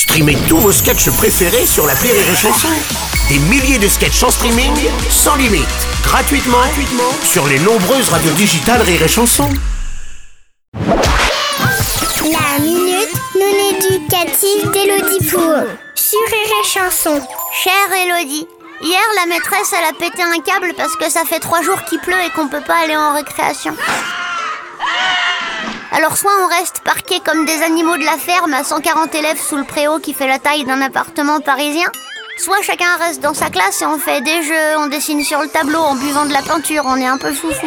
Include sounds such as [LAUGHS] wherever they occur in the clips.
Streamez tous vos sketchs préférés sur la Rire et Chanson. Des milliers de sketchs en streaming, sans limite, gratuitement, gratuitement sur les nombreuses radios digitales Rire et Chanson. La minute non éducative d'Élodie Pour sur Rire et Chanson. Chère Elodie, hier la maîtresse elle a pété un câble parce que ça fait trois jours qu'il pleut et qu'on peut pas aller en récréation. Alors soit on reste parqués comme des animaux de la ferme à 140 élèves sous le préau qui fait la taille d'un appartement parisien, soit chacun reste dans sa classe et on fait des jeux, on dessine sur le tableau en buvant de la peinture, on est un peu foufou.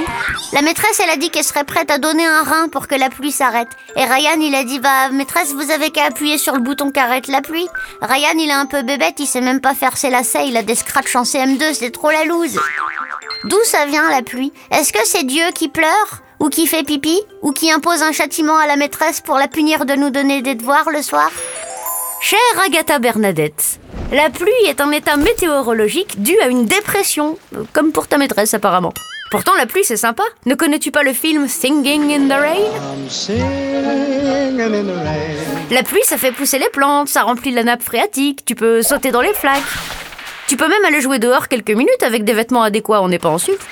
La maîtresse elle a dit qu'elle serait prête à donner un rein pour que la pluie s'arrête. Et Ryan il a dit bah maîtresse vous avez qu'à appuyer sur le bouton qui arrête la pluie. Ryan il est un peu bébête, il sait même pas faire ses lacets, il a des scratchs en CM2, c'est trop la loose. D'où ça vient la pluie? Est-ce que c'est Dieu qui pleure ou qui fait pipi Ou qui impose un châtiment à la maîtresse pour la punir de nous donner des devoirs le soir? Chère Agatha Bernadette, la pluie est un état météorologique dû à une dépression, comme pour ta maîtresse apparemment. Pourtant, la pluie c'est sympa. Ne connais-tu pas le film Singing in the Rain? La pluie ça fait pousser les plantes, ça remplit la nappe phréatique, tu peux sauter dans les flaques. Tu peux même aller jouer dehors quelques minutes avec des vêtements adéquats, on n'est pas en sucre.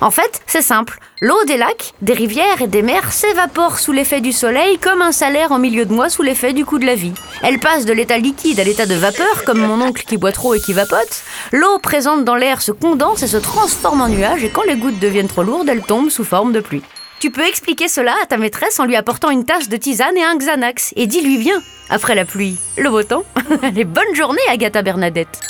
En fait, c'est simple. L'eau des lacs, des rivières et des mers s'évapore sous l'effet du soleil comme un salaire en milieu de mois sous l'effet du coup de la vie. Elle passe de l'état liquide à l'état de vapeur, comme mon oncle qui boit trop et qui vapote. L'eau présente dans l'air se condense et se transforme en nuage et quand les gouttes deviennent trop lourdes, elles tombent sous forme de pluie. Tu peux expliquer cela à ta maîtresse en lui apportant une tasse de tisane et un Xanax et dis-lui bien, après la pluie, le beau temps. [LAUGHS] Allez, bonne journée Agatha Bernadette.